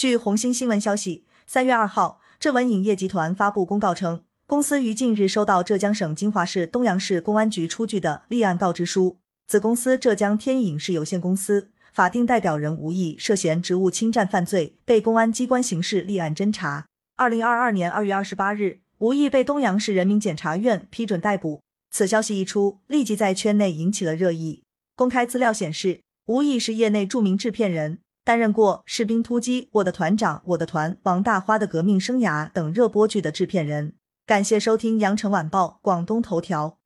据红星新闻消息，三月二号，浙文影业集团发布公告称，公司于近日收到浙江省金华市东阳市公安局出具的立案告知书，子公司浙江天影视有限公司法定代表人吴毅涉嫌职务侵占犯罪，被公安机关刑事立案侦查。二零二二年二月二十八日，吴毅被东阳市人民检察院批准逮捕。此消息一出，立即在圈内引起了热议。公开资料显示，吴毅是业内著名制片人。担任过《士兵突击》《我的团长》《我的团》《王大花的革命生涯》等热播剧的制片人。感谢收听羊城晚报广东头条。